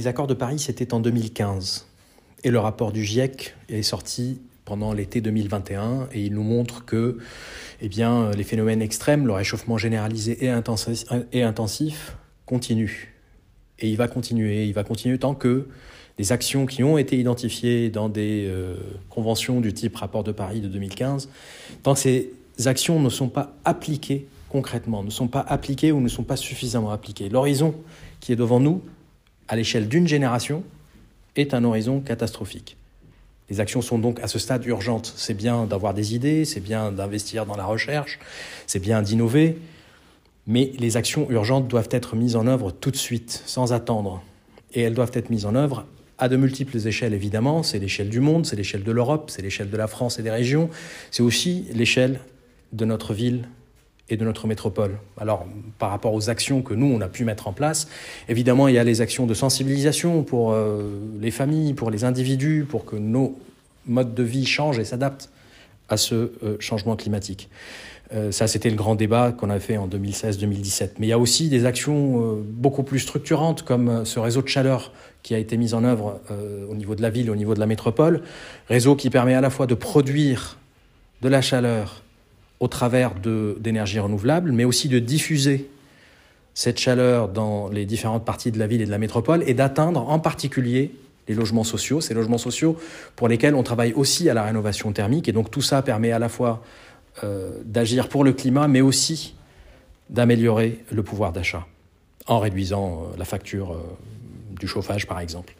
Les accords de Paris, c'était en 2015. Et le rapport du GIEC est sorti pendant l'été 2021 et il nous montre que eh bien, les phénomènes extrêmes, le réchauffement généralisé et intensif, et continuent. Et il va continuer, il va continuer tant que les actions qui ont été identifiées dans des euh, conventions du type rapport de Paris de 2015, tant que ces actions ne sont pas appliquées concrètement, ne sont pas appliquées ou ne sont pas suffisamment appliquées. L'horizon qui est devant nous, à l'échelle d'une génération, est un horizon catastrophique. Les actions sont donc à ce stade urgentes. C'est bien d'avoir des idées, c'est bien d'investir dans la recherche, c'est bien d'innover, mais les actions urgentes doivent être mises en œuvre tout de suite, sans attendre. Et elles doivent être mises en œuvre à de multiples échelles, évidemment. C'est l'échelle du monde, c'est l'échelle de l'Europe, c'est l'échelle de la France et des régions, c'est aussi l'échelle de notre ville et de notre métropole. Alors, par rapport aux actions que nous, on a pu mettre en place, évidemment, il y a les actions de sensibilisation pour euh, les familles, pour les individus, pour que nos modes de vie changent et s'adaptent à ce euh, changement climatique. Euh, ça, c'était le grand débat qu'on a fait en 2016-2017. Mais il y a aussi des actions beaucoup plus structurantes, comme ce réseau de chaleur qui a été mis en œuvre au niveau de la ville, au niveau de la métropole, réseau qui permet à la fois de produire de la chaleur au travers d'énergies renouvelables, mais aussi de diffuser cette chaleur dans les différentes parties de la ville et de la métropole et d'atteindre en particulier les logements sociaux, ces logements sociaux pour lesquels on travaille aussi à la rénovation thermique. Et donc tout ça permet à la fois euh, d'agir pour le climat, mais aussi d'améliorer le pouvoir d'achat en réduisant euh, la facture euh, du chauffage, par exemple.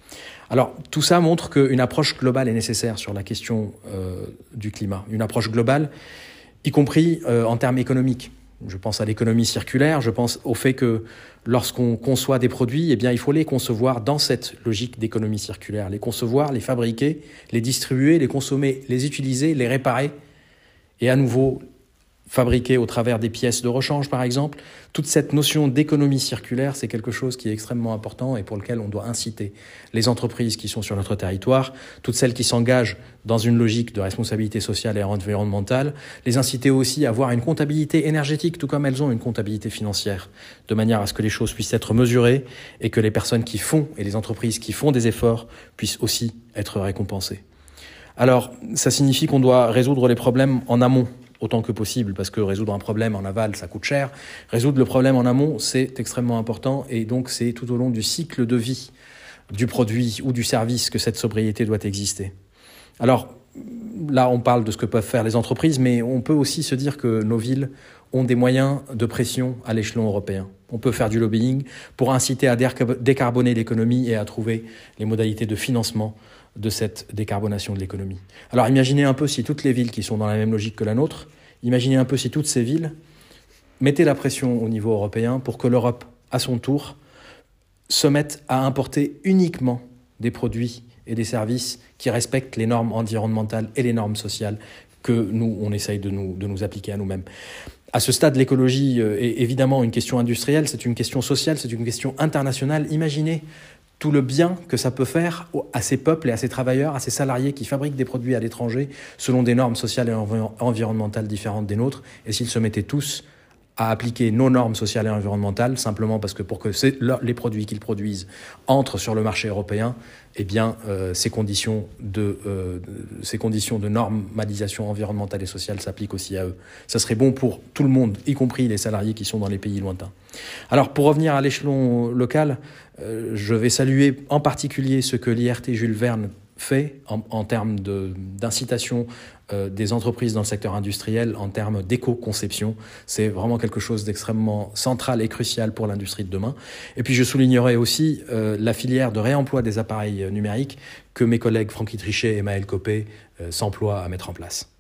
Alors tout ça montre qu'une approche globale est nécessaire sur la question du climat. Une approche globale y compris euh, en termes économiques. Je pense à l'économie circulaire, je pense au fait que lorsqu'on conçoit des produits, eh bien, il faut les concevoir dans cette logique d'économie circulaire, les concevoir, les fabriquer, les distribuer, les consommer, les utiliser, les réparer, et à nouveau fabriqués au travers des pièces de rechange, par exemple. Toute cette notion d'économie circulaire, c'est quelque chose qui est extrêmement important et pour lequel on doit inciter les entreprises qui sont sur notre territoire, toutes celles qui s'engagent dans une logique de responsabilité sociale et environnementale, les inciter aussi à avoir une comptabilité énergétique, tout comme elles ont une comptabilité financière, de manière à ce que les choses puissent être mesurées et que les personnes qui font et les entreprises qui font des efforts puissent aussi être récompensées. Alors, ça signifie qu'on doit résoudre les problèmes en amont autant que possible, parce que résoudre un problème en aval, ça coûte cher. Résoudre le problème en amont, c'est extrêmement important, et donc c'est tout au long du cycle de vie du produit ou du service que cette sobriété doit exister. Alors, là, on parle de ce que peuvent faire les entreprises, mais on peut aussi se dire que nos villes ont des moyens de pression à l'échelon européen. On peut faire du lobbying pour inciter à décarboner l'économie et à trouver les modalités de financement de cette décarbonation de l'économie. Alors imaginez un peu si toutes les villes qui sont dans la même logique que la nôtre, imaginez un peu si toutes ces villes mettaient la pression au niveau européen pour que l'Europe, à son tour, se mette à importer uniquement des produits et des services qui respectent les normes environnementales et les normes sociales que nous, on essaye de nous, de nous appliquer à nous-mêmes. À ce stade, l'écologie euh, est évidemment une question industrielle, c'est une question sociale, c'est une question internationale. Imaginez tout le bien que ça peut faire à ces peuples et à ces travailleurs, à ces salariés qui fabriquent des produits à l'étranger selon des normes sociales et environnementales différentes des nôtres. Et s'ils se mettaient tous à appliquer nos normes sociales et environnementales, simplement parce que pour que les produits qu'ils produisent entrent sur le marché européen, eh bien, euh, ces, conditions de, euh, ces conditions de normalisation environnementale et sociale s'appliquent aussi à eux. Ça serait bon pour tout le monde, y compris les salariés qui sont dans les pays lointains. Alors, pour revenir à l'échelon local, euh, je vais saluer en particulier ce que l'IRT Jules Verne fait en, termes d'incitation euh, des entreprises dans le secteur industriel, en termes d'éco-conception. C'est vraiment quelque chose d'extrêmement central et crucial pour l'industrie de demain. Et puis je soulignerai aussi euh, la filière de réemploi des appareils numériques que mes collègues Francky Trichet et Maël Copé s'emploient à mettre en place.